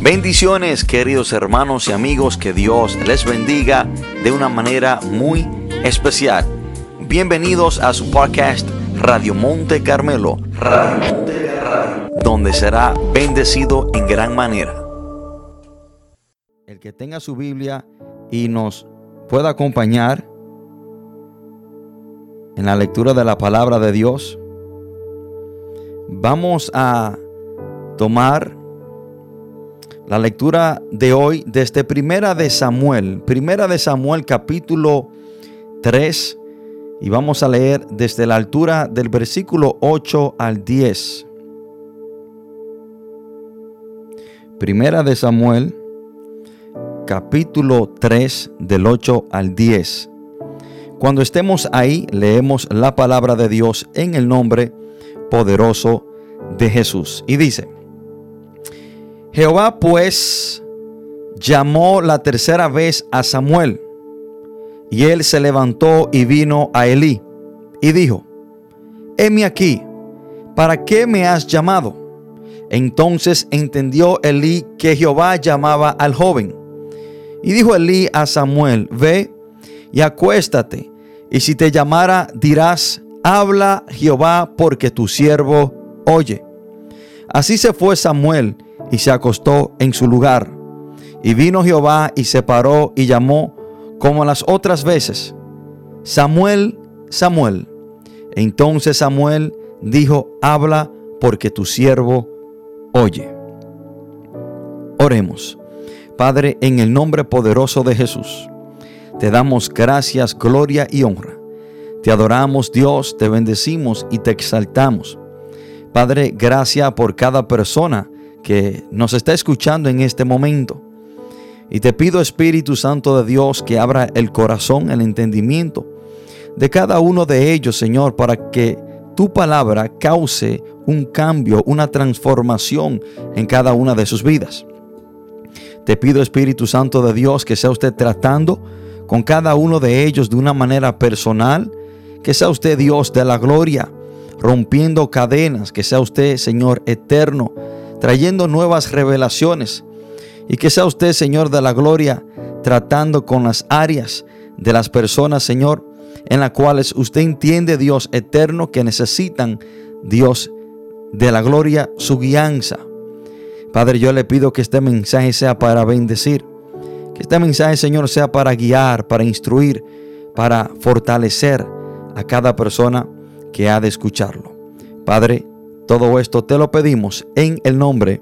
Bendiciones queridos hermanos y amigos, que Dios les bendiga de una manera muy especial. Bienvenidos a su podcast Radio Monte Carmelo, donde será bendecido en gran manera. El que tenga su Biblia y nos pueda acompañar en la lectura de la palabra de Dios, vamos a tomar la lectura de hoy desde Primera de Samuel, Primera de Samuel capítulo 3 y vamos a leer desde la altura del versículo 8 al 10. Primera de Samuel, capítulo 3, del 8 al 10. Cuando estemos ahí, leemos la palabra de Dios en el nombre poderoso de Jesús. Y dice, Jehová pues llamó la tercera vez a Samuel y él se levantó y vino a Elí y dijo, heme aquí, ¿para qué me has llamado? Entonces entendió Elí que Jehová llamaba al joven. Y dijo Elí a Samuel, ve y acuéstate, y si te llamara dirás, habla Jehová porque tu siervo oye. Así se fue Samuel y se acostó en su lugar. Y vino Jehová y se paró y llamó como las otras veces, Samuel, Samuel. Entonces Samuel dijo, habla porque tu siervo oye. Oremos. Padre, en el nombre poderoso de Jesús, te damos gracias, gloria y honra. Te adoramos Dios, te bendecimos y te exaltamos. Padre, gracias por cada persona que nos está escuchando en este momento. Y te pido Espíritu Santo de Dios que abra el corazón, el entendimiento de cada uno de ellos, Señor, para que tu palabra cause un cambio, una transformación en cada una de sus vidas. Te pido Espíritu Santo de Dios que sea usted tratando con cada uno de ellos de una manera personal, que sea usted Dios de la gloria, rompiendo cadenas, que sea usted Señor eterno, trayendo nuevas revelaciones y que sea usted, Señor de la gloria, tratando con las áreas de las personas, Señor, en las cuales usted entiende, Dios eterno, que necesitan, Dios de la gloria, su guianza. Padre, yo le pido que este mensaje sea para bendecir. Que este mensaje, Señor, sea para guiar, para instruir, para fortalecer a cada persona que ha de escucharlo. Padre, todo esto te lo pedimos en el nombre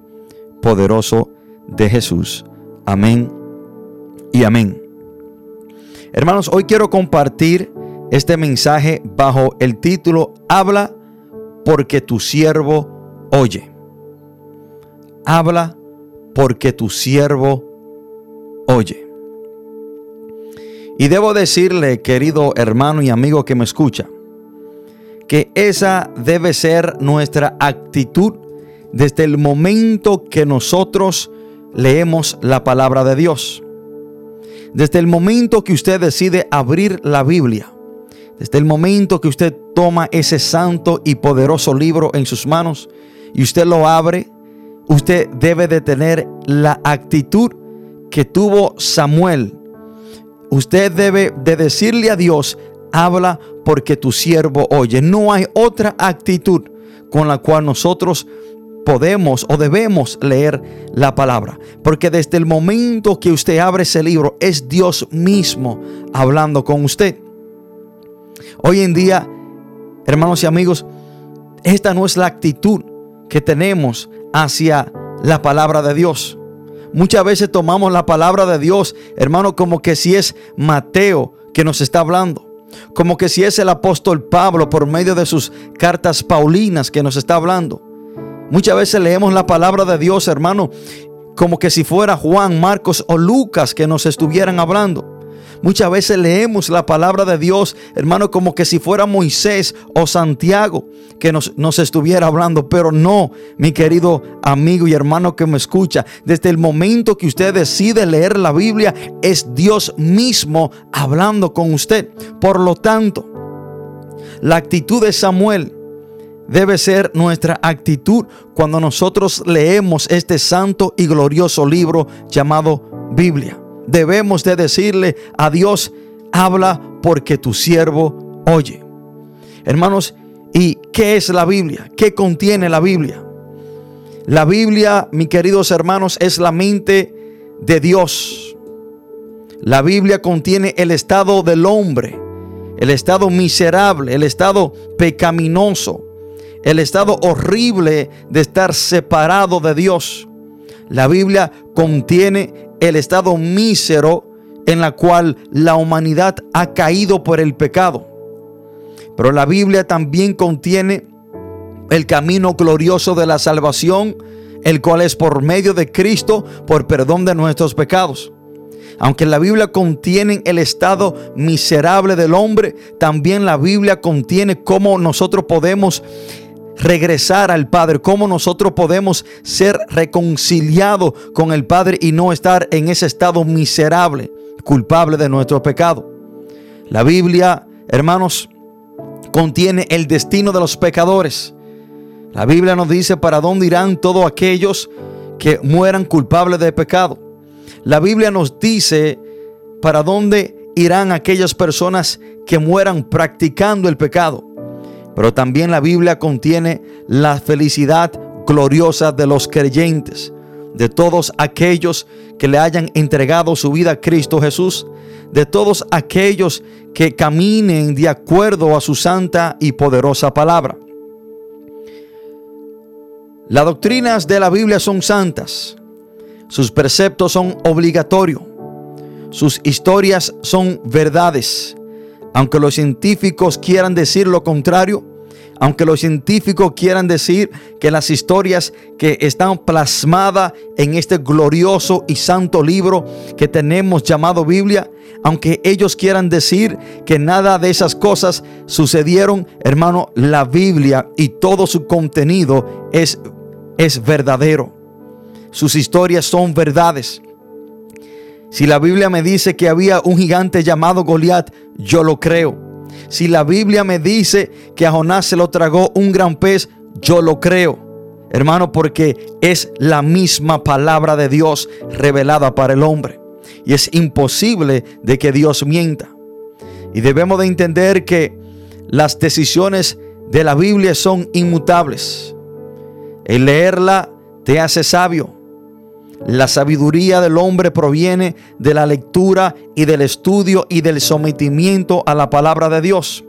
poderoso de Jesús. Amén y amén. Hermanos, hoy quiero compartir este mensaje bajo el título Habla porque tu siervo oye. Habla porque tu siervo oye. Y debo decirle, querido hermano y amigo que me escucha, que esa debe ser nuestra actitud desde el momento que nosotros leemos la palabra de Dios. Desde el momento que usted decide abrir la Biblia, desde el momento que usted toma ese santo y poderoso libro en sus manos y usted lo abre, usted debe de tener la actitud que tuvo Samuel. Usted debe de decirle a Dios, habla porque tu siervo oye. No hay otra actitud con la cual nosotros podemos o debemos leer la palabra. Porque desde el momento que usted abre ese libro es Dios mismo hablando con usted. Hoy en día, hermanos y amigos, esta no es la actitud que tenemos hacia la palabra de Dios. Muchas veces tomamos la palabra de Dios, hermano, como que si es Mateo que nos está hablando. Como que si es el apóstol Pablo por medio de sus cartas paulinas que nos está hablando. Muchas veces leemos la palabra de Dios, hermano, como que si fuera Juan, Marcos o Lucas que nos estuvieran hablando. Muchas veces leemos la palabra de Dios, hermano, como que si fuera Moisés o Santiago que nos, nos, estuviera hablando. Pero no, mi querido amigo y hermano que me escucha, desde el momento que usted decide leer la Biblia, es Dios mismo hablando con usted. Por lo tanto, la actitud de Samuel debe ser nuestra actitud cuando nosotros leemos este santo y glorioso libro llamado Biblia. Debemos de decirle a Dios, habla porque tu siervo oye. Hermanos, ¿y qué es la Biblia? ¿Qué contiene la Biblia? La Biblia, mis queridos hermanos, es la mente de Dios. La Biblia contiene el estado del hombre, el estado miserable, el estado pecaminoso, el estado horrible de estar separado de Dios. La Biblia contiene el estado mísero en la cual la humanidad ha caído por el pecado. Pero la Biblia también contiene el camino glorioso de la salvación, el cual es por medio de Cristo por perdón de nuestros pecados. Aunque la Biblia contiene el estado miserable del hombre, también la Biblia contiene cómo nosotros podemos regresar al Padre, cómo nosotros podemos ser reconciliados con el Padre y no estar en ese estado miserable, culpable de nuestro pecado. La Biblia, hermanos, contiene el destino de los pecadores. La Biblia nos dice para dónde irán todos aquellos que mueran culpables de pecado. La Biblia nos dice para dónde irán aquellas personas que mueran practicando el pecado. Pero también la Biblia contiene la felicidad gloriosa de los creyentes, de todos aquellos que le hayan entregado su vida a Cristo Jesús, de todos aquellos que caminen de acuerdo a su santa y poderosa palabra. Las doctrinas de la Biblia son santas, sus preceptos son obligatorios, sus historias son verdades, aunque los científicos quieran decir lo contrario, aunque los científicos quieran decir que las historias que están plasmadas en este glorioso y santo libro que tenemos llamado Biblia, aunque ellos quieran decir que nada de esas cosas sucedieron, hermano, la Biblia y todo su contenido es, es verdadero. Sus historias son verdades. Si la Biblia me dice que había un gigante llamado Goliat, yo lo creo. Si la Biblia me dice que a Jonás se lo tragó un gran pez, yo lo creo. Hermano, porque es la misma palabra de Dios revelada para el hombre. Y es imposible de que Dios mienta. Y debemos de entender que las decisiones de la Biblia son inmutables. El leerla te hace sabio. La sabiduría del hombre proviene de la lectura y del estudio y del sometimiento a la palabra de Dios.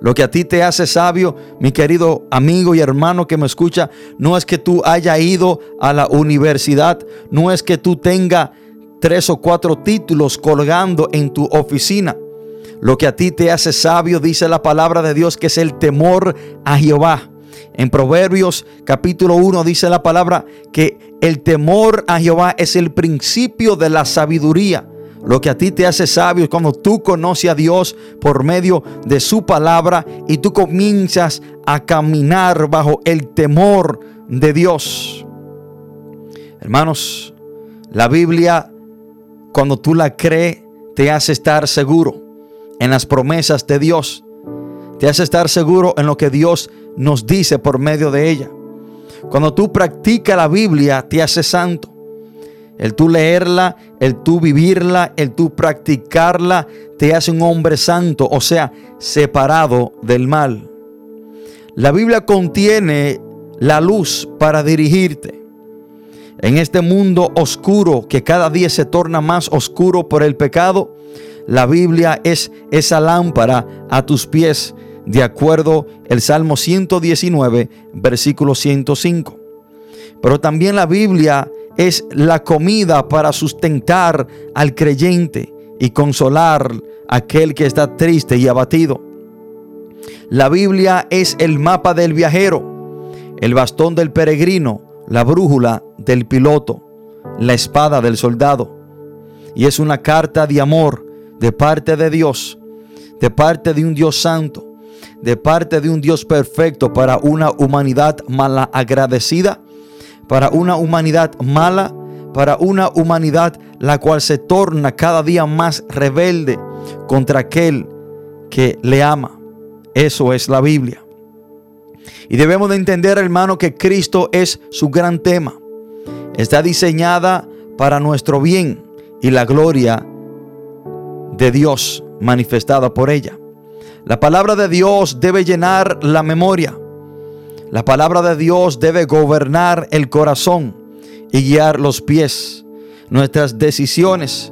Lo que a ti te hace sabio, mi querido amigo y hermano que me escucha, no es que tú haya ido a la universidad, no es que tú tengas tres o cuatro títulos colgando en tu oficina. Lo que a ti te hace sabio, dice la palabra de Dios, que es el temor a Jehová. En Proverbios capítulo 1 dice la palabra que el temor a Jehová es el principio de la sabiduría. Lo que a ti te hace sabio es cuando tú conoces a Dios por medio de su palabra y tú comienzas a caminar bajo el temor de Dios. Hermanos, la Biblia, cuando tú la crees, te hace estar seguro en las promesas de Dios. Te hace estar seguro en lo que Dios nos dice por medio de ella. Cuando tú practicas la Biblia, te hace santo. El tú leerla, el tú vivirla, el tú practicarla, te hace un hombre santo, o sea, separado del mal. La Biblia contiene la luz para dirigirte. En este mundo oscuro que cada día se torna más oscuro por el pecado, la Biblia es esa lámpara a tus pies de acuerdo el Salmo 119, versículo 105. Pero también la Biblia es la comida para sustentar al creyente y consolar a aquel que está triste y abatido. La Biblia es el mapa del viajero, el bastón del peregrino, la brújula del piloto, la espada del soldado. Y es una carta de amor de parte de Dios, de parte de un Dios santo, de parte de un Dios perfecto para una humanidad mala agradecida, para una humanidad mala, para una humanidad la cual se torna cada día más rebelde contra aquel que le ama. Eso es la Biblia. Y debemos de entender, hermano, que Cristo es su gran tema. Está diseñada para nuestro bien y la gloria de Dios manifestada por ella. La palabra de Dios debe llenar la memoria. La palabra de Dios debe gobernar el corazón y guiar los pies, nuestras decisiones,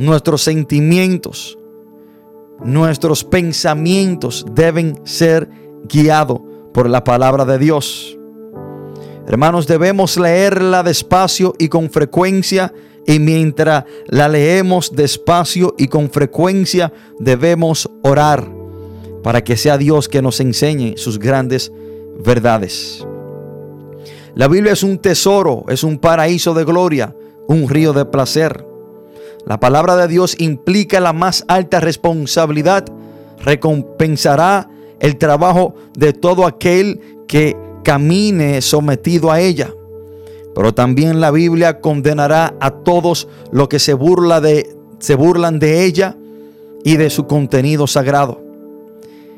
nuestros sentimientos, nuestros pensamientos deben ser guiados por la palabra de Dios. Hermanos, debemos leerla despacio y con frecuencia y mientras la leemos despacio y con frecuencia debemos orar para que sea Dios que nos enseñe sus grandes verdades. La Biblia es un tesoro, es un paraíso de gloria, un río de placer. La palabra de Dios implica la más alta responsabilidad. Recompensará el trabajo de todo aquel que camine sometido a ella. Pero también la Biblia condenará a todos los que se, burla de, se burlan de ella y de su contenido sagrado.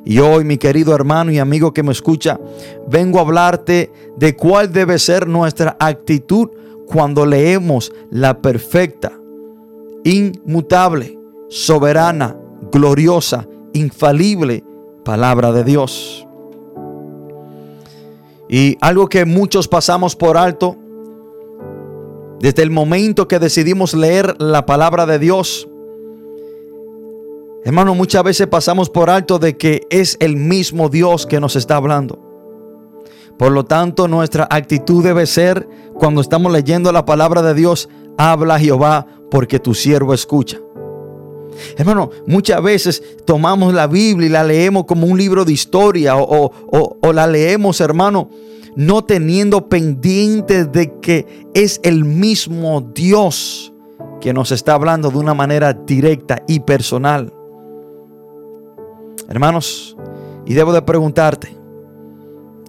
Y hoy, mi querido hermano y amigo que me escucha, vengo a hablarte de cuál debe ser nuestra actitud cuando leemos la perfecta, inmutable, soberana, gloriosa, infalible palabra de Dios. Y algo que muchos pasamos por alto, desde el momento que decidimos leer la palabra de Dios, hermano, muchas veces pasamos por alto de que es el mismo Dios que nos está hablando. Por lo tanto, nuestra actitud debe ser, cuando estamos leyendo la palabra de Dios, habla Jehová porque tu siervo escucha. Hermano, muchas veces tomamos la Biblia y la leemos como un libro de historia o, la leemos, hermano, no teniendo pendiente de que es el mismo Dios que nos está hablando de una manera directa y personal. Hermanos, y debo de preguntarte,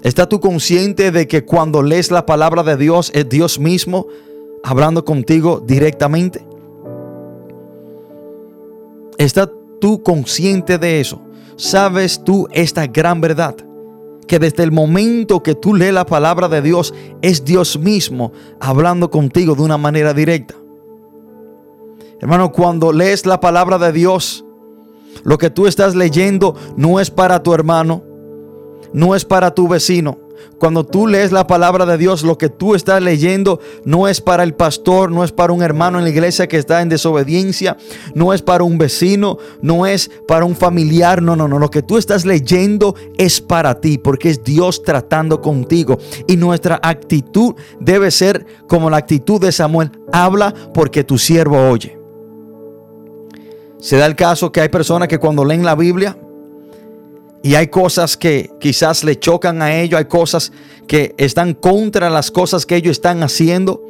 ¿estás tú consciente de que cuando lees la palabra de Dios es Dios mismo hablando contigo directamente? ¿Estás tú consciente de eso? ¿Sabes tú esta gran verdad? Que desde el momento que tú lees la palabra de Dios, es Dios mismo hablando contigo de una manera directa. Hermano, cuando lees la palabra de Dios, lo que tú estás leyendo no es para tu hermano, no es para tu vecino, cuando tú lees la palabra de Dios, lo que tú estás leyendo no es para el pastor, no es para un hermano en la iglesia que está en desobediencia, no es para un vecino, no es para un familiar, no, no, no. Lo que tú estás leyendo es para ti, porque es Dios tratando contigo. Y nuestra actitud debe ser como la actitud de Samuel. Habla porque tu siervo oye. Se da el caso que hay personas que cuando leen la Biblia, y hay cosas que quizás le chocan a ellos, hay cosas que están contra las cosas que ellos están haciendo.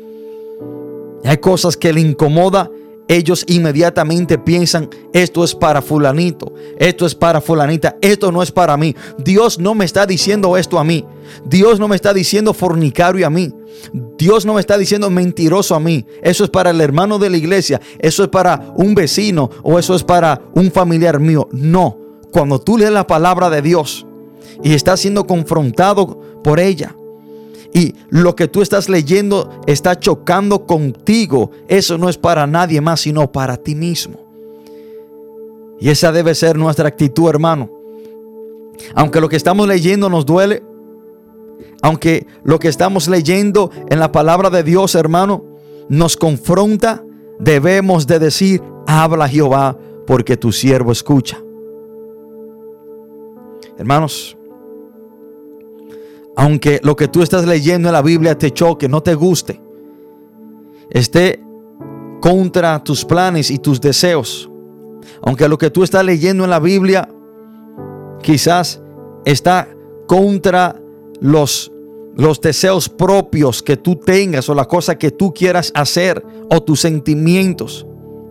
Hay cosas que le incomoda. Ellos inmediatamente piensan, esto es para fulanito, esto es para fulanita, esto no es para mí. Dios no me está diciendo esto a mí. Dios no me está diciendo fornicario a mí. Dios no me está diciendo mentiroso a mí. Eso es para el hermano de la iglesia. Eso es para un vecino o eso es para un familiar mío. No cuando tú lees la palabra de Dios y estás siendo confrontado por ella, y lo que tú estás leyendo está chocando contigo, eso no es para nadie más, sino para ti mismo. Y esa debe ser nuestra actitud, hermano. Aunque lo que estamos leyendo nos duele, aunque lo que estamos leyendo en la palabra de Dios, hermano, nos confronta, debemos de decir, habla Jehová, porque tu siervo escucha. Hermanos, aunque lo que tú estás leyendo en la Biblia te choque, no te guste, esté contra tus planes y tus deseos, aunque lo que tú estás leyendo en la Biblia quizás está contra los, los deseos propios que tú tengas o la cosa que tú quieras hacer o tus sentimientos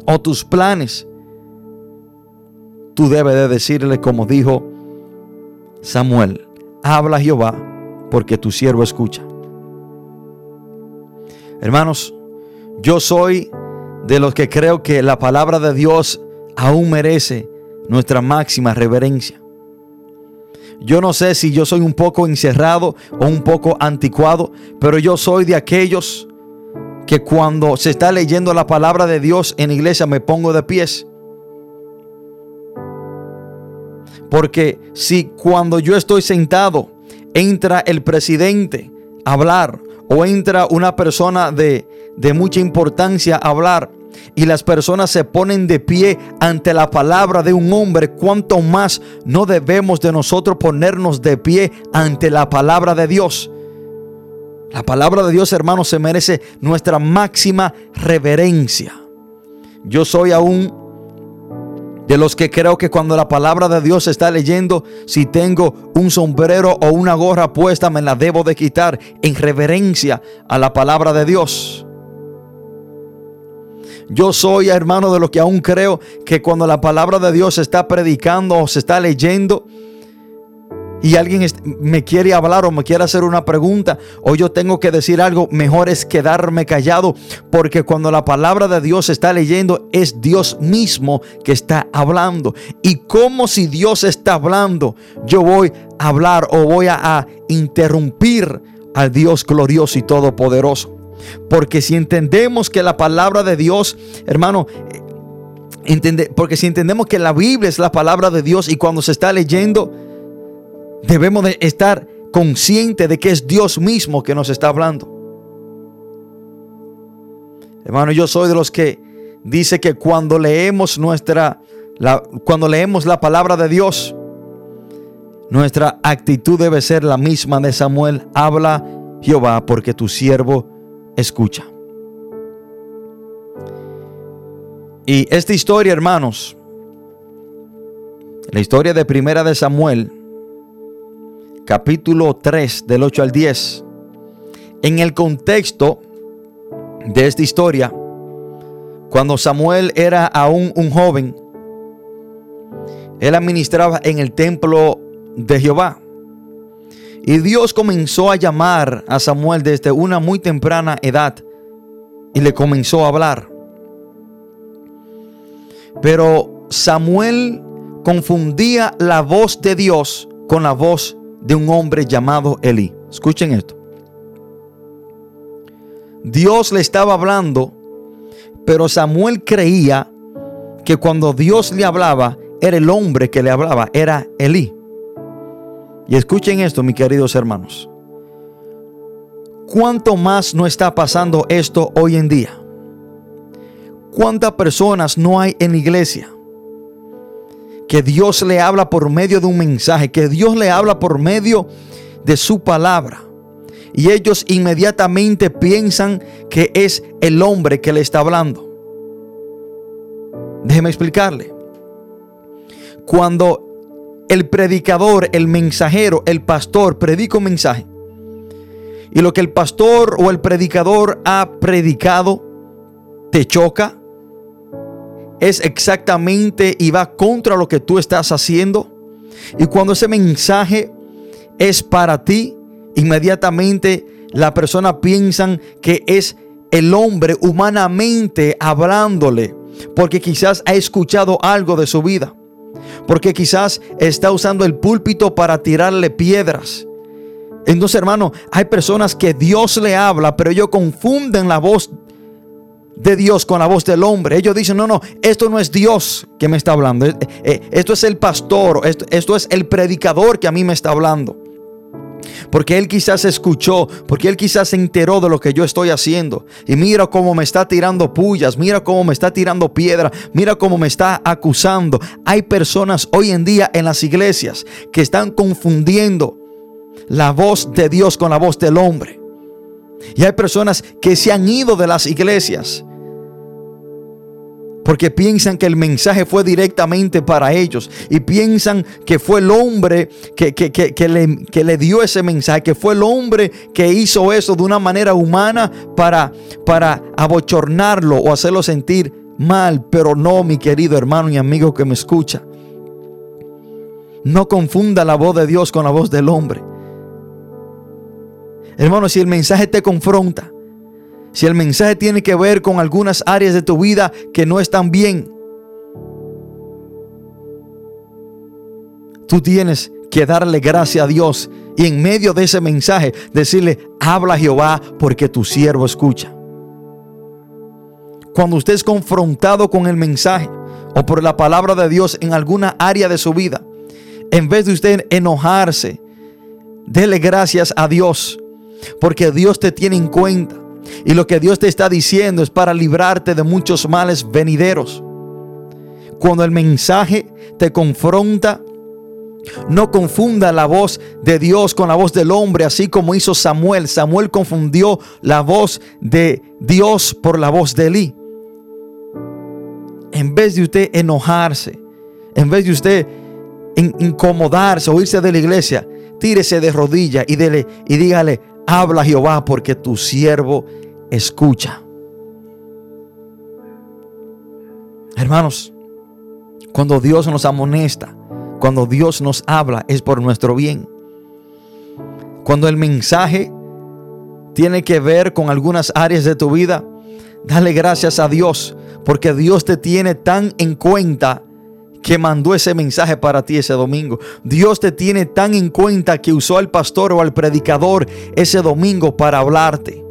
o tus planes, tú debes de decirle como dijo Samuel, habla Jehová, porque tu siervo escucha. Hermanos, yo soy de los que creo que la palabra de Dios aún merece nuestra máxima reverencia. yo no sé si yo soy un poco encerrado o un poco anticuado, pero yo soy de aquellos que cuando se está leyendo la palabra de Dios en iglesia me pongo de pies. Porque si cuando yo estoy sentado entra el presidente a hablar o entra una persona de, de mucha importancia a hablar y las personas se ponen de pie ante la palabra de un hombre, cuánto más no debemos de nosotros ponernos de pie ante la palabra de Dios. La palabra de Dios, hermanos, se merece nuestra máxima reverencia. Yo soy aún de los que creo que cuando la palabra de Dios se está leyendo, si tengo un sombrero o una gorra puesta, me la debo de quitar en reverencia a la palabra de Dios. Yo soy, hermano, de los que aún creo que cuando la palabra de Dios se está predicando o se está leyendo, y alguien me quiere hablar o me quiere hacer una pregunta o yo tengo que decir algo, mejor es quedarme callado porque cuando la palabra de Dios se está leyendo es Dios mismo que está hablando. Y como si Dios está hablando, yo voy a hablar o voy a, interrumpir al Dios glorioso y todopoderoso. Porque si entendemos que la palabra de Dios, hermano, eh, porque si entendemos que la Biblia es la palabra de Dios y cuando se está leyendo, Debemos de estar conscientes de que es Dios mismo que nos está hablando. Hermano, yo soy de los que dice que cuando leemos nuestra cuando leemos la palabra de Dios, nuestra actitud debe ser la misma de Samuel. Habla Jehová porque tu siervo escucha. Y esta historia, hermanos, la historia de Primera de Samuel, capítulo 3 del 8 al 10. En el contexto de esta historia, cuando Samuel era aún un joven, él administraba en el templo de Jehová. Y Dios comenzó a llamar a Samuel desde una muy temprana edad y le comenzó a hablar. Pero Samuel confundía la voz de Dios con la voz de un hombre llamado Eli. Escuchen esto. Dios le estaba hablando, pero Samuel creía que cuando Dios le hablaba, era el hombre que le hablaba, era Elí. Y escuchen esto, mis queridos hermanos. ¿Cuánto más no está pasando esto hoy en día? ¿Cuántas personas no hay en la iglesia? Que Dios le habla por medio de un mensaje, que Dios le habla por medio de su palabra. Y ellos inmediatamente piensan que es el hombre que le está hablando. Déjeme explicarle. Cuando el predicador, el mensajero, el pastor predica un mensaje, y lo que el pastor o el predicador ha predicado te choca, es exactamente y va contra lo que tú estás haciendo. Y cuando ese mensaje es para ti, inmediatamente la persona piensa que es el hombre humanamente hablándole, porque quizás ha escuchado algo de su vida, porque quizás está usando el púlpito para tirarle piedras. Entonces, hermano, hay personas que Dios le habla, pero ellos confunden la voz de Dios con la voz del hombre. Ellos dicen, no, no, esto no es Dios que me está hablando. Eh, eh, esto es el pastor, esto, esto es el predicador que a mí me está hablando. Porque él quizás escuchó, porque él quizás se enteró de lo que yo estoy haciendo. Y mira cómo me está tirando pullas, mira cómo me está tirando piedra, mira cómo me está acusando. Hay personas hoy en día en las iglesias que están confundiendo la voz de Dios con la voz del hombre. Y hay personas que se han ido de las iglesias porque piensan que el mensaje fue directamente para ellos. Y piensan que fue el hombre que, le, que, le, dio ese mensaje. Que fue el hombre que hizo eso de una manera humana para, para abochornarlo o hacerlo sentir mal. Pero no, mi querido hermano y amigo que me escucha. No confunda la voz de Dios con la voz del hombre. Hermano, si el mensaje te confronta, si el mensaje tiene que ver con algunas áreas de tu vida que no están bien, tú tienes que darle gracias a Dios y en medio de ese mensaje decirle, habla Jehová porque tu siervo escucha. Cuando usted es confrontado con el mensaje o por la palabra de Dios en alguna área de su vida, en vez de usted enojarse, dele gracias a Dios porque Dios te tiene en cuenta. Y lo que Dios te está diciendo es para librarte de muchos males venideros. Cuando el mensaje te confronta, no confunda la voz de Dios con la voz del hombre, así como hizo Samuel. Samuel confundió la voz de Dios por la voz de Elí. En vez de usted enojarse, en vez de usted incomodarse o irse de la iglesia, tírese de rodillas y, y dígale, habla Jehová porque tu siervo escucha. Hermanos, cuando Dios nos amonesta, cuando Dios nos habla, es por nuestro bien. Cuando el mensaje tiene que ver con algunas áreas de tu vida, dale gracias a Dios, porque Dios te tiene tan en cuenta que mandó ese mensaje para ti ese domingo. Dios te tiene tan en cuenta que usó al pastor o al predicador ese domingo para hablarte.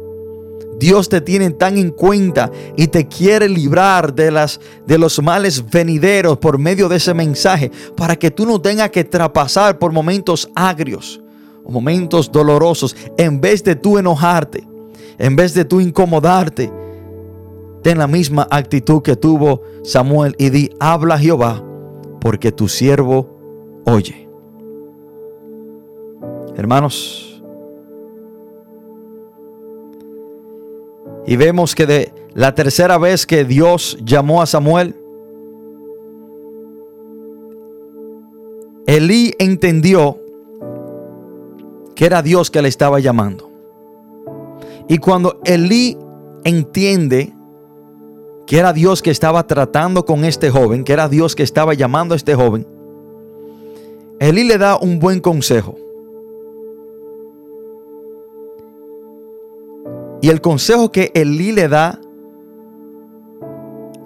Dios te tiene tan en cuenta y te quiere librar de, las, de los males venideros por medio de ese mensaje para que tú no tengas que trapasar por momentos agrios o momentos dolorosos. En vez de tú enojarte, en vez de tú incomodarte, ten la misma actitud que tuvo Samuel y di, habla Jehová, porque tu siervo oye. Hermanos, Y vemos que de la tercera vez que Dios llamó a Samuel, Elí entendió que era Dios que le estaba llamando. Y cuando Elí entiende que era Dios que estaba tratando con este joven, que era Dios que estaba llamando a este joven, Elí le da un buen consejo. Y el consejo que Elí le da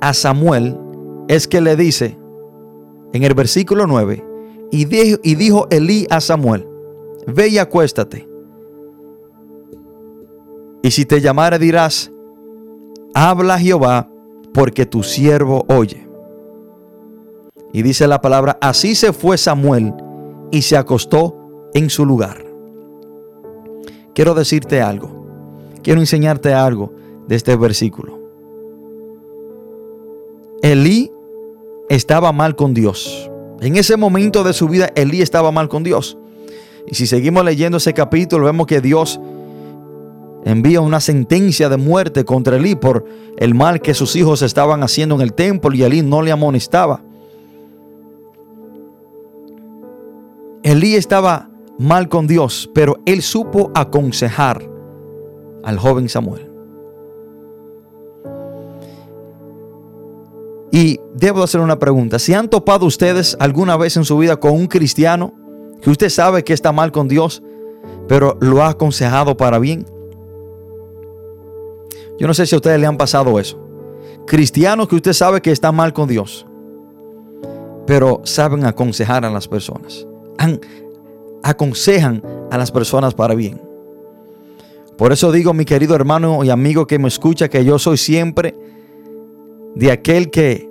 a Samuel es que le dice en el versículo 9, y dijo, y dijo Elí a Samuel, ve y acuéstate. Y si te llamare dirás, habla Jehová, porque tu siervo oye. Y dice la palabra, así se fue Samuel y se acostó en su lugar. Quiero decirte algo quiero enseñarte algo de este versículo. Elí estaba mal con Dios. En ese momento de su vida, Elí estaba mal con Dios. Y si seguimos leyendo ese capítulo, vemos que Dios envía una sentencia de muerte contra Elí por el mal que sus hijos estaban haciendo en el templo y Elí no le amonestaba. Elí estaba mal con Dios, pero él supo aconsejar al joven Samuel. Y debo hacer una pregunta. ¿Si han topado ustedes alguna vez en su vida con un cristiano que usted sabe que está mal con Dios, pero lo ha aconsejado para bien? Yo no sé si a ustedes le han pasado eso. Cristianos que usted sabe que está mal con Dios, pero saben aconsejar a las personas. aconsejan a las personas para bien. Por eso digo, mi querido hermano y amigo que me escucha, que yo soy siempre de aquel que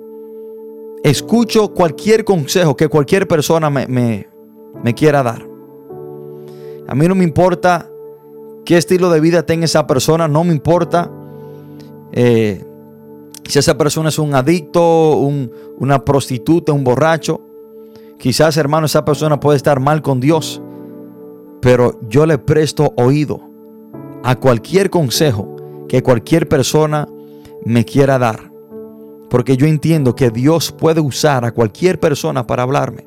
escucho cualquier consejo que cualquier persona me, quiera dar. A mí no me importa qué estilo de vida tenga esa persona, no me importa eh, si esa persona es un adicto, una prostituta, un borracho. Quizás, hermano, esa persona puede estar mal con Dios, pero yo le presto oído a cualquier consejo que cualquier persona me quiera dar. Porque yo entiendo que Dios puede usar a cualquier persona para hablarme.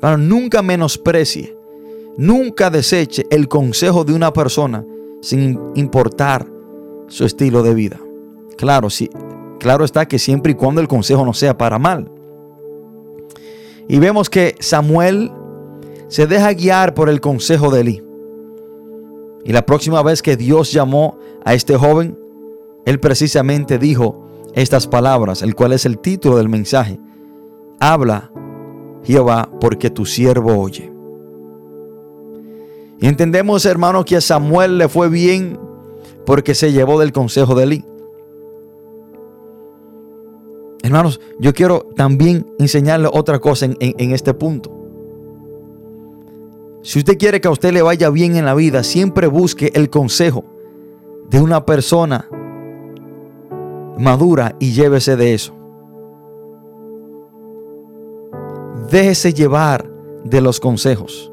Pero nunca menosprecie, nunca deseche el consejo de una persona sin importar su estilo de vida. Claro, sí, claro está que siempre y cuando el consejo no sea para mal. Y vemos que Samuel se deja guiar por el consejo de Eli. Y la próxima vez que Dios llamó a este joven, él precisamente dijo estas palabras, el cual es el título del mensaje. Habla, Jehová, porque tu siervo oye. Y entendemos, hermanos, que a Samuel le fue bien porque se llevó del consejo de Eli. Hermanos, yo quiero también enseñarle otra cosa en, en este punto. Si usted quiere que a usted le vaya bien en la vida, siempre busque el consejo de una persona madura y llévese de eso. Déjese llevar de los consejos.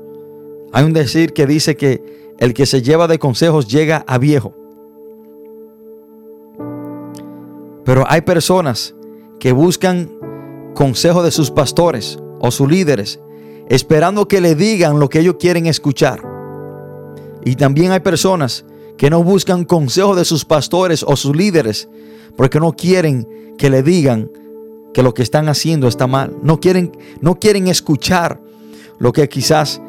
Hay un decir que dice que el que se lleva de consejos llega a viejo. Pero hay personas que buscan consejo de sus pastores o sus líderes, esperando que le digan lo que ellos quieren escuchar. Y también hay personas que no buscan consejo de sus pastores o sus líderes, porque no quieren que le digan que lo que están haciendo está mal. No quieren, no quieren escuchar lo que quizás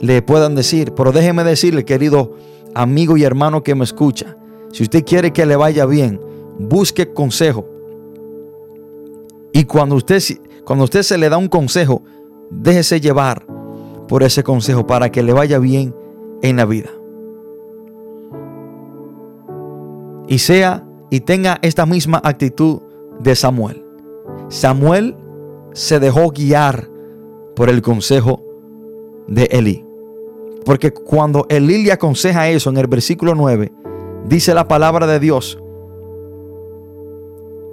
le puedan decir. Pero déjeme decirle, querido amigo y hermano que me escucha, si usted quiere que le vaya bien, busque consejo. Y cuando usted, cuando usted se le da un consejo, déjese llevar por ese consejo para que le vaya bien en la vida. Y sea y tenga esta misma actitud de Samuel. Samuel se dejó guiar por el consejo de Elí. Porque cuando Elí le aconseja eso en el versículo 9, dice la palabra de Dios,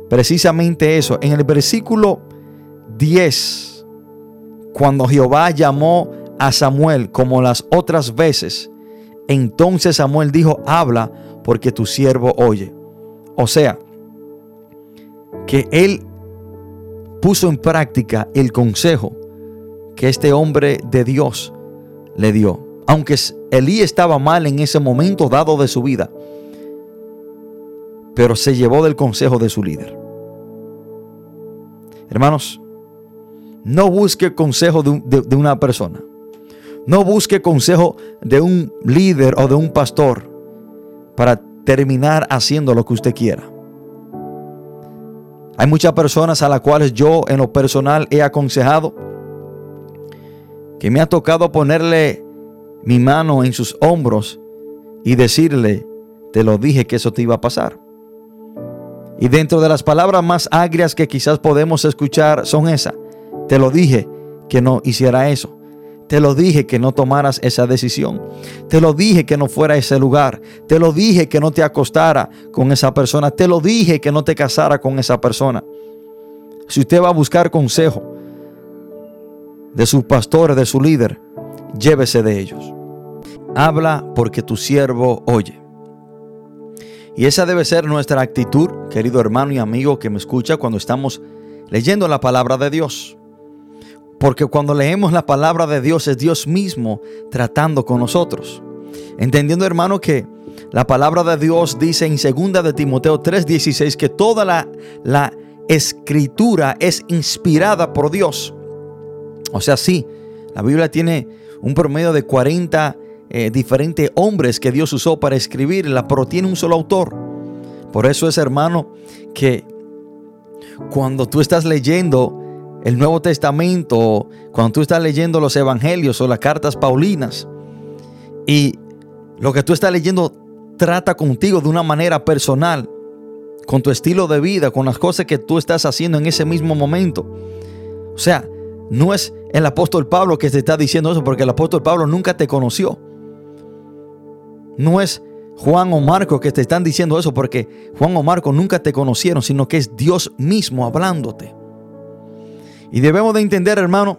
precisamente eso. En el versículo 10, cuando Jehová llamó a Samuel como las otras veces, entonces Samuel dijo, habla porque tu siervo oye. O sea, que él puso en práctica el consejo que este hombre de Dios le dio. Aunque Elí estaba mal en ese momento dado de su vida, pero se llevó del consejo de su líder. Hermanos, no busque consejo de, una persona. No busque consejo de un líder o de un pastor para terminar haciendo lo que usted quiera. Hay muchas personas a las cuales yo en lo personal he aconsejado que me ha tocado ponerle mi mano en sus hombros y decirle, te lo dije que eso te iba a pasar. Y dentro de las palabras más agrias que quizás podemos escuchar son esas, te lo dije que no hiciera eso. Te lo dije que no tomaras esa decisión. Te lo dije que no fuera a ese lugar. Te lo dije que no te acostara con esa persona. Te lo dije que no te casara con esa persona. Si usted va a buscar consejo de su pastor, de su líder, llévese de ellos. Habla porque tu siervo oye. Y esa debe ser nuestra actitud, querido hermano y amigo que me escucha cuando estamos leyendo la palabra de Dios. Porque cuando leemos la palabra de Dios es Dios mismo tratando con nosotros. Entendiendo hermano que la palabra de Dios dice en 2 de Timoteo 3:16 que toda la, la escritura es inspirada por Dios. O sea, sí, la Biblia tiene un promedio de 40 eh, diferentes hombres que Dios usó para escribirla, pero tiene un solo autor. Por eso es hermano que cuando tú estás leyendo el Nuevo Testamento, cuando tú estás leyendo los Evangelios o las cartas Paulinas, y lo que tú estás leyendo trata contigo de una manera personal, con tu estilo de vida, con las cosas que tú estás haciendo en ese mismo momento. O sea, no es el apóstol Pablo que te está diciendo eso, porque el apóstol Pablo nunca te conoció. No es Juan o Marco que te están diciendo eso, porque Juan o Marco nunca te conocieron, sino que es Dios mismo hablándote. Y debemos de entender, hermano,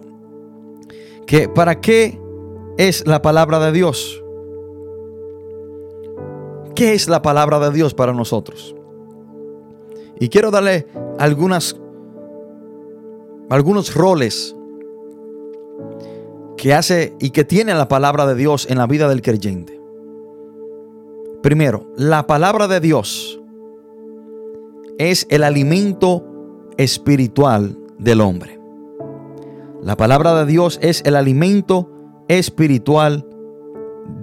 que para qué es la palabra de Dios. ¿Qué es la palabra de Dios para nosotros? Y quiero darle algunos roles que hace y que tiene la palabra de Dios en la vida del creyente. Primero, la palabra de Dios es el alimento espiritual del hombre. La palabra de Dios es el alimento espiritual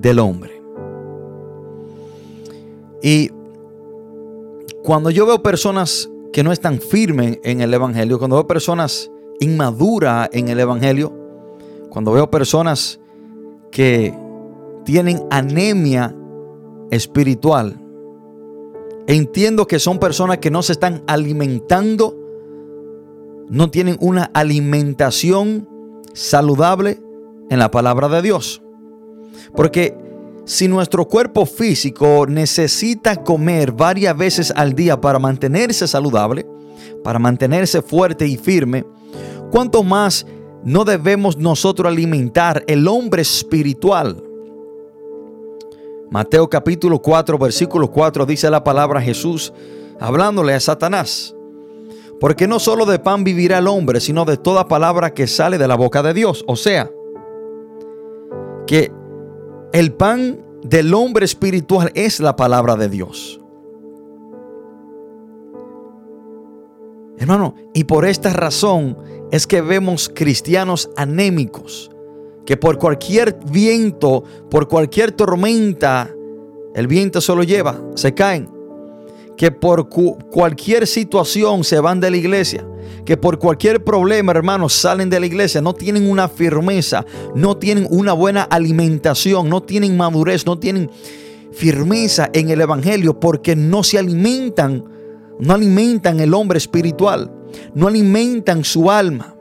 del hombre. Y cuando yo veo personas que no están firmes en el Evangelio, cuando veo personas inmaduras en el Evangelio, cuando veo personas que tienen anemia espiritual. Entiendo que son personas que no se están alimentando, no tienen una alimentación saludable en la palabra de Dios. Porque si nuestro cuerpo físico necesita comer varias veces al día para mantenerse saludable, para mantenerse fuerte y firme, ¿cuánto más no debemos nosotros alimentar el hombre espiritual? Mateo capítulo 4, versículo 4 dice la palabra Jesús hablándole a Satanás. Porque no solo de pan vivirá el hombre, sino de toda palabra que sale de la boca de Dios. O sea, que el pan del hombre espiritual es la palabra de Dios. Hermano, y por esta razón es que vemos cristianos anémicos, que por cualquier viento, por cualquier tormenta, el viento solo lleva, se caen. Que por cualquier situación se van de la iglesia. Que por cualquier problema, hermanos, salen de la iglesia. No tienen una firmeza, no tienen una buena alimentación, no tienen madurez, no tienen firmeza en el Evangelio porque no se alimentan, no alimentan el hombre espiritual, no alimentan su alma.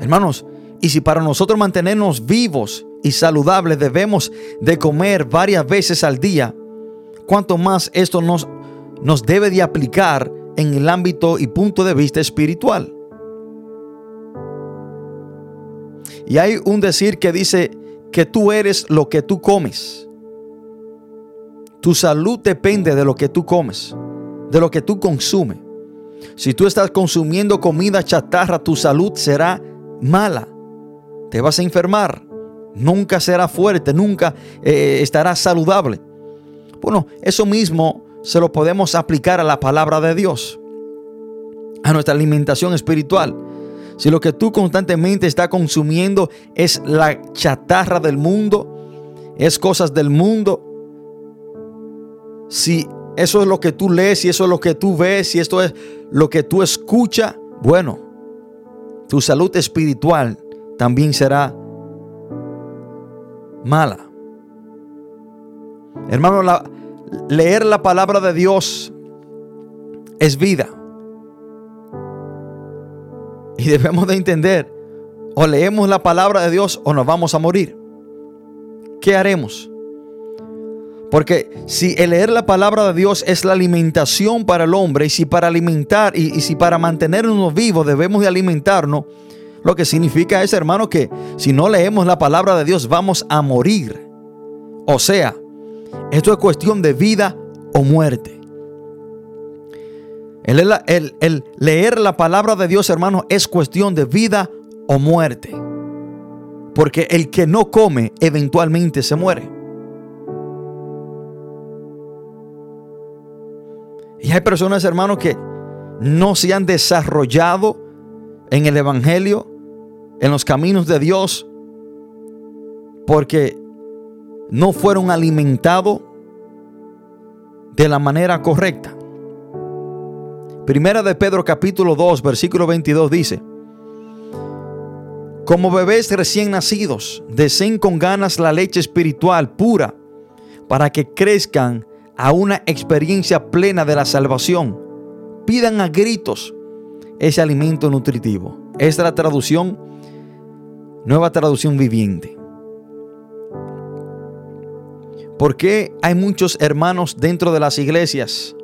Hermanos, y si para nosotros mantenernos vivos y saludables debemos de comer varias veces al día, cuanto más esto nos, nos debe de aplicar en el ámbito y punto de vista espiritual. Y hay un decir que dice que tú eres lo que tú comes. Tu salud depende de lo que tú comes, de lo que tú consumes. Si tú estás consumiendo comida chatarra, tu salud será mala te vas a enfermar, nunca será fuerte, nunca eh, estará saludable. Bueno, eso mismo se lo podemos aplicar a la palabra de Dios, a nuestra alimentación espiritual. Si lo que tú constantemente estás consumiendo es la chatarra del mundo, es cosas del mundo, si eso es lo que tú lees, si eso es lo que tú ves, si esto es lo que tú escuchas, bueno, tu salud espiritual también será mala. Hermano, leer la palabra de Dios es vida. Y debemos de entender, o leemos la palabra de Dios o nos vamos a morir. ¿Qué haremos? Porque si el leer la palabra de Dios es la alimentación para el hombre, y si para alimentar y, y si para mantenernos vivos debemos de alimentarnos, lo que significa es, hermano, que si no leemos la palabra de Dios vamos a morir. O sea, esto es cuestión de vida o muerte. El, leer la palabra de Dios, hermano, es cuestión de vida o muerte. Porque el que no come eventualmente se muere. Y hay personas, hermano, que no se han desarrollado en el Evangelio en los caminos de Dios porque no fueron alimentados de la manera correcta. Primera de Pedro capítulo 2 versículo 22 dice, como bebés recién nacidos, deseen con ganas la leche espiritual pura para que crezcan a una experiencia plena de la salvación. Pidan a gritos ese alimento nutritivo. Esta es la traducción Nueva traducción viviente. ¿Por qué hay muchos hermanos dentro de las iglesias?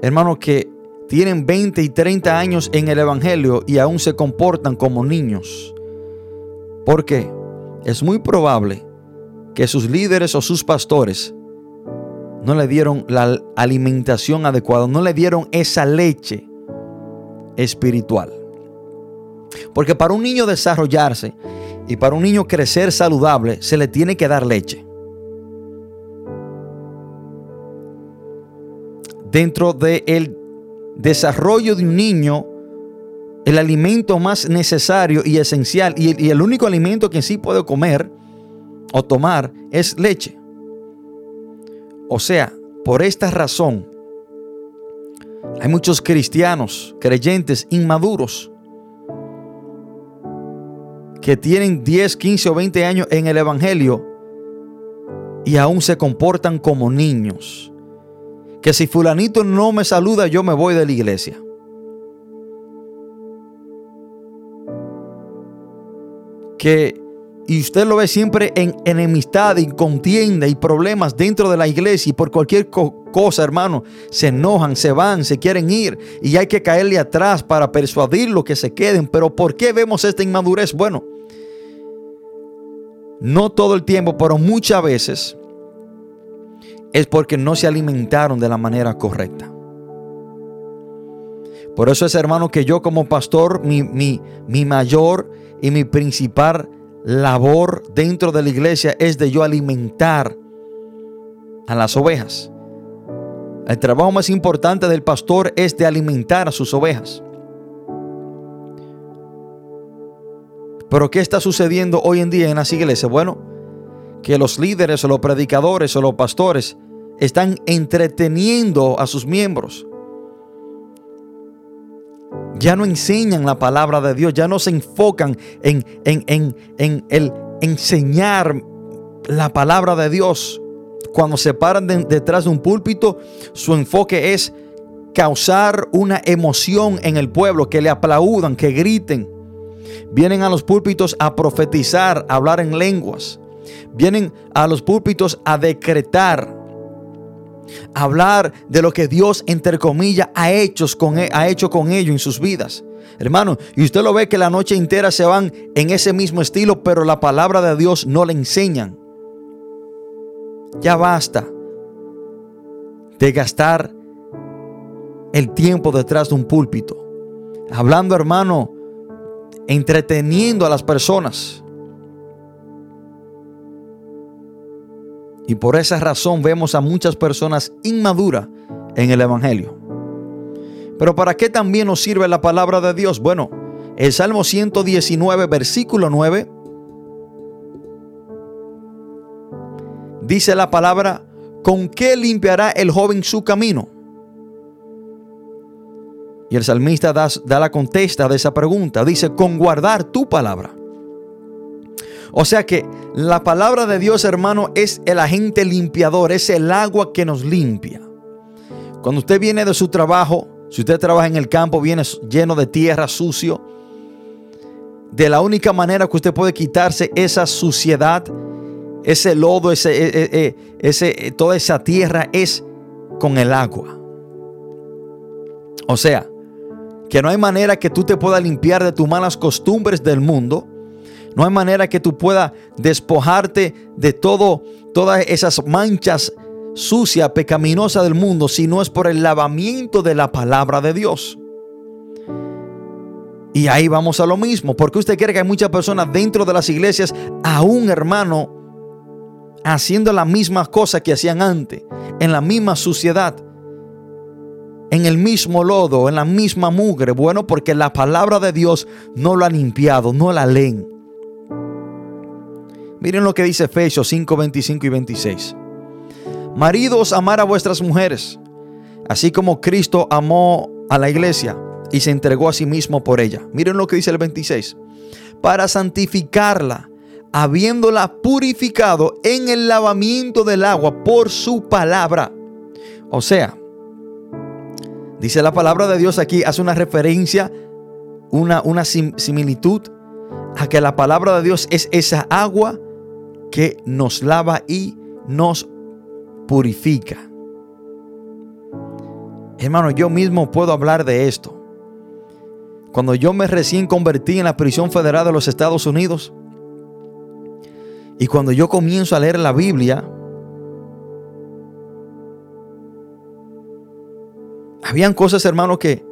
Hermanos que tienen 20 y 30 años en el Evangelio y aún se comportan como niños. ¿Por qué? Es muy probable que sus líderes o sus pastores no le dieron la alimentación adecuada, no le dieron esa leche espiritual. Porque para un niño desarrollarse y para un niño crecer saludable se le tiene que dar leche. Dentro del desarrollo de un niño, el alimento más necesario y esencial y el, y el único alimento que sí puede comer o tomar es leche. O sea, por esta razón, hay muchos cristianos, creyentes inmaduros, que tienen 10, 15 o 20 años en el Evangelio y aún se comportan como niños. Que si fulanito no me saluda, yo me voy de la iglesia. Que y usted lo ve siempre en enemistad y contienda y problemas dentro de la iglesia y por cualquier cosa, hermano, se enojan, se van, se quieren ir y hay que caerle atrás para persuadirlo que se queden. Pero ¿por qué vemos esta inmadurez? Bueno, no todo el tiempo, pero muchas veces es porque no se alimentaron de la manera correcta. Por eso es, hermano, que yo como pastor, mi, mi, mi mayor y mi principal labor dentro de la iglesia es de yo alimentar a las ovejas. El trabajo más importante del pastor es de alimentar a sus ovejas. Pero ¿qué está sucediendo hoy en día en las iglesias? Bueno, que los líderes o los predicadores o los pastores están entreteniendo a sus miembros ya no enseñan la palabra de Dios, ya no se enfocan en, en, el enseñar la palabra de Dios. Cuando se paran detrás de un púlpito, su enfoque es causar una emoción en el pueblo, que le aplaudan, que griten. Vienen a los púlpitos a profetizar, a hablar en lenguas. Vienen a los púlpitos a decretar hablar de lo que Dios, entre comillas, ha hecho con, e, ha hecho con ellos en sus vidas. Hermano, y usted lo ve que la noche entera se van en ese mismo estilo, pero la palabra de Dios no le enseñan. Ya basta de gastar el tiempo detrás de un púlpito. Hablando, hermano, entreteniendo a las personas. Y por esa razón vemos a muchas personas inmaduras en el Evangelio. Pero ¿para qué también nos sirve la palabra de Dios? Bueno, el Salmo 119, versículo 9, dice la palabra, ¿con qué limpiará el joven su camino? Y el salmista da, la contesta de esa pregunta. Dice, con guardar tu palabra. O sea que la palabra de Dios, hermano, es el agente limpiador, es el agua que nos limpia. Cuando usted viene de su trabajo, si usted trabaja en el campo, viene lleno de tierra, sucio, de la única manera que usted puede quitarse esa suciedad, ese lodo, ese, e, e, e, toda esa tierra es con el agua. O sea, que no hay manera que tú te puedas limpiar de tus malas costumbres del mundo no hay manera que tú puedas despojarte de todo, todas esas manchas sucias, pecaminosas del mundo, si no es por el lavamiento de la palabra de Dios. Y ahí vamos a lo mismo, porque usted quiere que hay muchas personas dentro de las iglesias, aún hermano, haciendo la misma cosa que hacían antes, en la misma suciedad, en el mismo lodo, en la misma mugre. Bueno, porque la palabra de Dios no lo ha limpiado, no la leen. Miren lo que dice Efesios 5, 25 y 26. Maridos, amar a vuestras mujeres, así como Cristo amó a la iglesia y se entregó a sí mismo por ella. Miren lo que dice el 26. Para santificarla, habiéndola purificado en el lavamiento del agua por su palabra. O sea, dice la palabra de Dios aquí, hace una referencia, una, una similitud a que la palabra de Dios es esa agua que nos lava y nos purifica. Hermano, yo mismo puedo hablar de esto. Cuando yo me recién convertí en la prisión federal de los Estados Unidos y cuando yo comienzo a leer la Biblia, habían cosas, hermano, que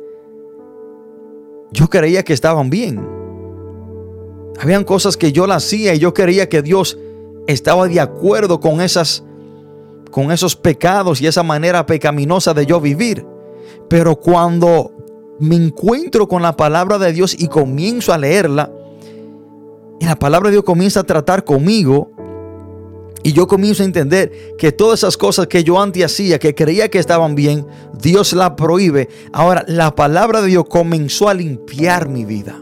yo creía que estaban bien. Habían cosas que yo las hacía y yo quería que Dios estaba de acuerdo con esas con esos pecados y esa manera pecaminosa de yo vivir. Pero cuando me encuentro con la palabra de Dios y comienzo a leerla, y la palabra de Dios comienza a tratar conmigo, y yo comienzo a entender que todas esas cosas que yo antes hacía, que creía que estaban bien, Dios la prohíbe. Ahora la palabra de Dios comenzó a limpiar mi vida.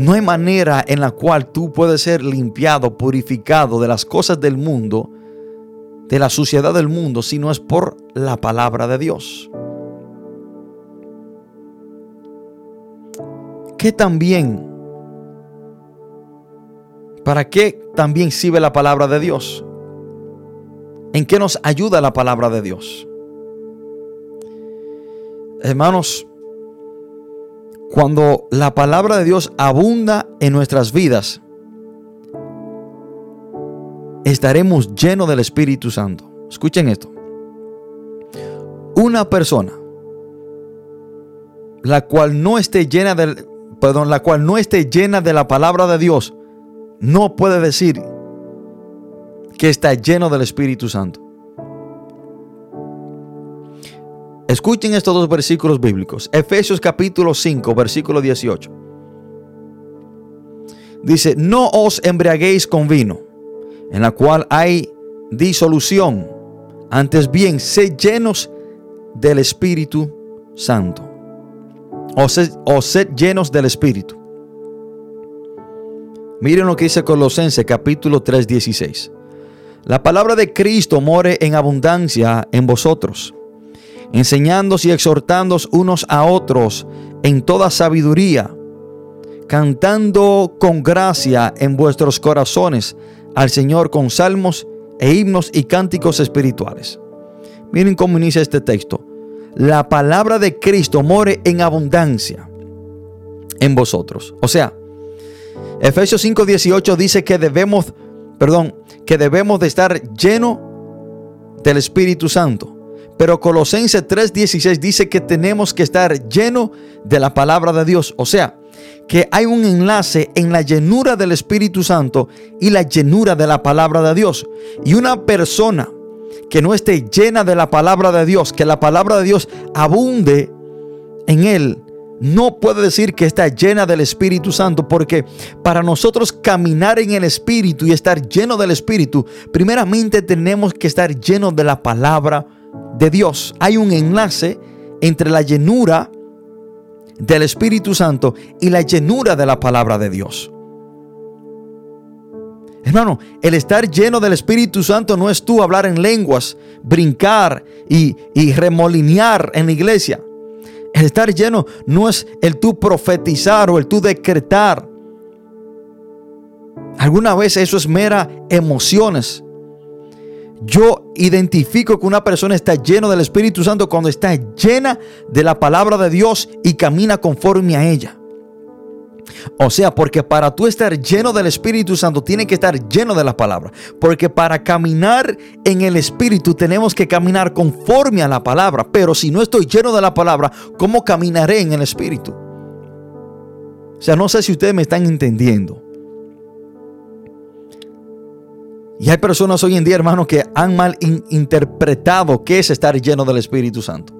no hay manera en la cual tú puedes ser limpiado, purificado de las cosas del mundo, de la suciedad del mundo, si no es por la palabra de Dios. ¿Qué también? ¿Para qué también sirve la palabra de Dios? ¿En qué nos ayuda la palabra de Dios? Hermanos, cuando la palabra de Dios abunda en nuestras vidas, estaremos llenos del Espíritu Santo. Escuchen esto. Una persona la cual no esté llena del perdón, la cual no esté llena de la palabra de Dios, no puede decir que está lleno del Espíritu Santo. Escuchen estos dos versículos bíblicos. Efesios capítulo 5, versículo 18. Dice, no os embriaguéis con vino, en la cual hay disolución. Antes bien, sed llenos del Espíritu Santo o sed, llenos del Espíritu. Miren lo que dice Colosenses capítulo 3, 16. La palabra de Cristo more en abundancia en vosotros, enseñándoos y exhortándoos unos a otros en toda sabiduría, cantando con gracia en vuestros corazones al Señor con salmos e himnos y cánticos espirituales. Miren cómo inicia este texto la palabra de Cristo more en abundancia en vosotros. O sea, Efesios 5:18 dice que debemos, perdón, que debemos de estar lleno del Espíritu Santo. Pero Colosenses 3:16 dice que tenemos que estar lleno de la palabra de Dios. O sea, que hay un enlace en la llenura del Espíritu Santo y la llenura de la palabra de Dios. Y una persona que no esté llena de la palabra de Dios, que la palabra de Dios abunde en él, no puede decir que está llena del Espíritu Santo, porque para nosotros caminar en el Espíritu y estar lleno del Espíritu, primeramente tenemos que estar llenos de la palabra de Dios. Hay un enlace entre la llenura del Espíritu Santo y la llenura de la palabra de Dios. Hermano, el estar lleno del Espíritu Santo no es tú hablar en lenguas, brincar y, remolinear en la iglesia. El estar lleno no es el tú profetizar o el tú decretar. Alguna vez eso es mera emociones. Yo identifico que una persona está lleno del Espíritu Santo cuando está llena de la palabra de Dios y camina conforme a ella. O sea, porque para tú estar lleno del Espíritu Santo, tiene que estar lleno de la palabra. Porque para caminar en el Espíritu tenemos que caminar conforme a la palabra. Pero si no estoy lleno de la palabra, ¿cómo caminaré en el Espíritu? O sea, no sé si ustedes me están entendiendo. Y hay personas hoy en día, hermanos, que han mal interpretado qué es estar lleno del Espíritu Santo.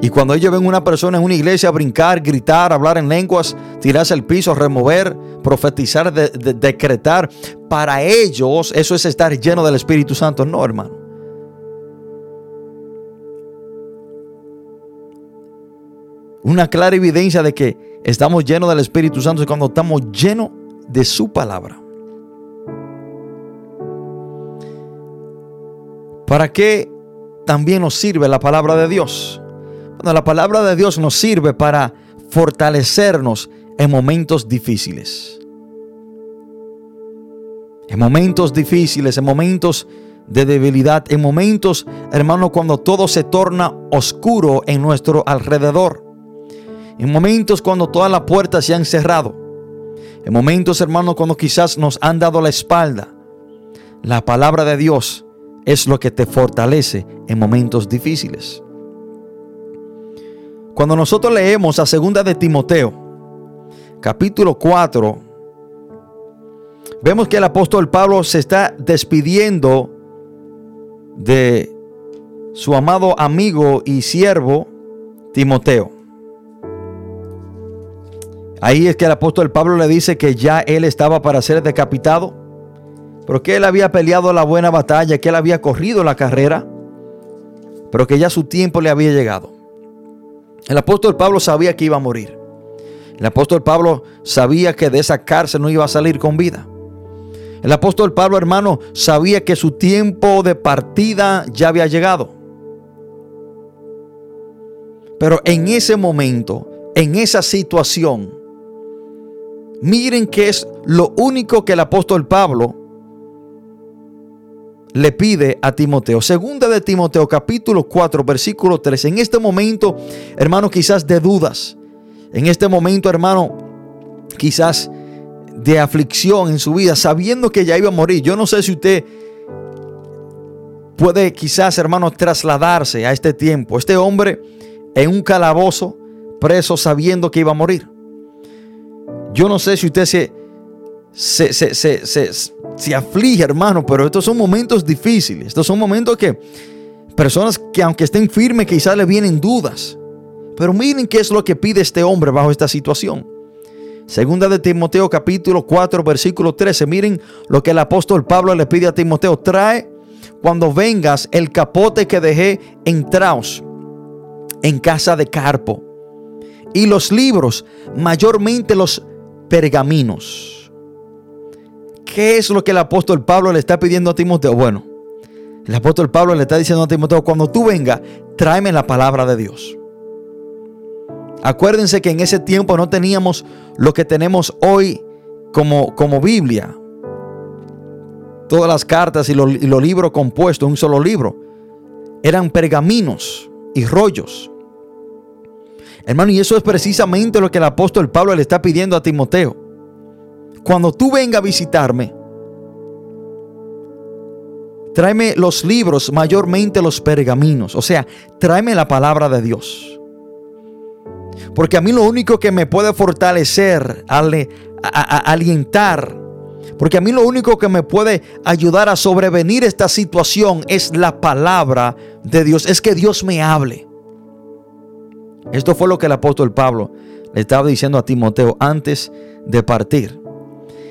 Y cuando ellos ven una persona en una iglesia brincar, gritar, hablar en lenguas, tirarse al piso, remover, profetizar, decretar, para ellos eso es estar lleno del Espíritu Santo. No, hermano. Una clara evidencia de que estamos llenos del Espíritu Santo es cuando estamos llenos de su palabra. ¿Para qué también nos sirve la palabra de Dios? La palabra de Dios nos sirve para fortalecernos en momentos difíciles. En momentos difíciles, en momentos de debilidad, en momentos, hermano, cuando todo se torna oscuro en nuestro alrededor. En momentos cuando todas las puertas se han cerrado. En momentos, hermano, cuando quizás nos han dado la espalda. La palabra de Dios es lo que te fortalece en momentos difíciles. Cuando nosotros leemos a segunda de Timoteo, capítulo 4, vemos que el apóstol Pablo se está despidiendo de su amado amigo y siervo Timoteo. Ahí es que el apóstol Pablo le dice que ya él estaba para ser decapitado, pero que él había peleado la buena batalla, que él había corrido la carrera, pero que ya su tiempo le había llegado. El apóstol Pablo sabía que iba a morir. El apóstol Pablo sabía que de esa cárcel no iba a salir con vida. El apóstol Pablo, hermano, sabía que su tiempo de partida ya había llegado. Pero en ese momento, en esa situación, miren que es lo único que el apóstol Pablo le pide a Timoteo. Segunda de Timoteo capítulo 4 versículo 3. En este momento, hermano, quizás de dudas. En este momento, hermano, quizás de aflicción en su vida, sabiendo que ya iba a morir. Yo no sé si usted puede quizás, hermano, trasladarse a este tiempo. Este hombre en un calabozo, preso, sabiendo que iba a morir. Yo no sé si usted se, se, se, se, aflige, hermano, pero estos son momentos difíciles. Estos son momentos que personas que aunque estén firmes, quizás le vienen dudas. Pero miren qué es lo que pide este hombre bajo esta situación. Segunda de Timoteo capítulo 4 versículo 13. Miren lo que el apóstol Pablo le pide a Timoteo. Trae cuando vengas el capote que dejé en Traos, en casa de Carpo. Y los libros, mayormente los pergaminos. ¿Qué es lo que el apóstol Pablo le está pidiendo a Timoteo? Bueno, el apóstol Pablo le está diciendo a Timoteo, cuando tú vengas, tráeme la palabra de Dios. Acuérdense que en ese tiempo no teníamos lo que tenemos hoy como, como Biblia. Todas las cartas y los, y los libros compuestos un solo libro eran pergaminos y rollos. Hermano, y eso es precisamente lo que el apóstol Pablo le está pidiendo a Timoteo. Cuando tú vengas a visitarme, tráeme los libros, mayormente los pergaminos. O sea, tráeme la palabra de Dios. Porque a mí lo único que me puede fortalecer, alientar, porque a mí lo único que me puede ayudar a sobrevenir esta situación es la palabra de Dios, es que Dios me hable. Esto fue lo que el apóstol Pablo le estaba diciendo a Timoteo antes de partir.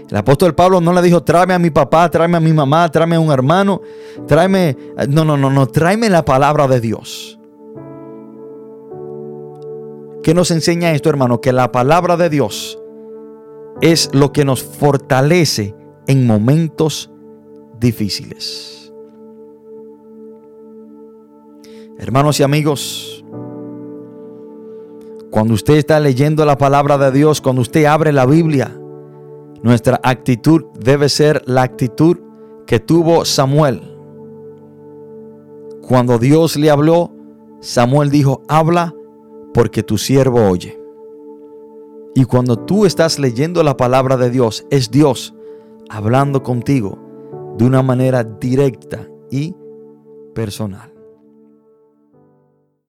El apóstol Pablo no le dijo, tráeme a mi papá, tráeme a mi mamá, tráeme a un hermano, tráeme... No, no, no, no, tráeme la palabra de Dios. ¿Qué nos enseña esto, hermano? Que la palabra de Dios es lo que nos fortalece en momentos difíciles. Hermanos y amigos, cuando usted está leyendo la palabra de Dios, cuando usted abre la Biblia, nuestra actitud debe ser la actitud que tuvo Samuel. Cuando Dios le habló, Samuel dijo, habla porque tu siervo oye. Y cuando tú estás leyendo la palabra de Dios, es Dios hablando contigo de una manera directa y personal.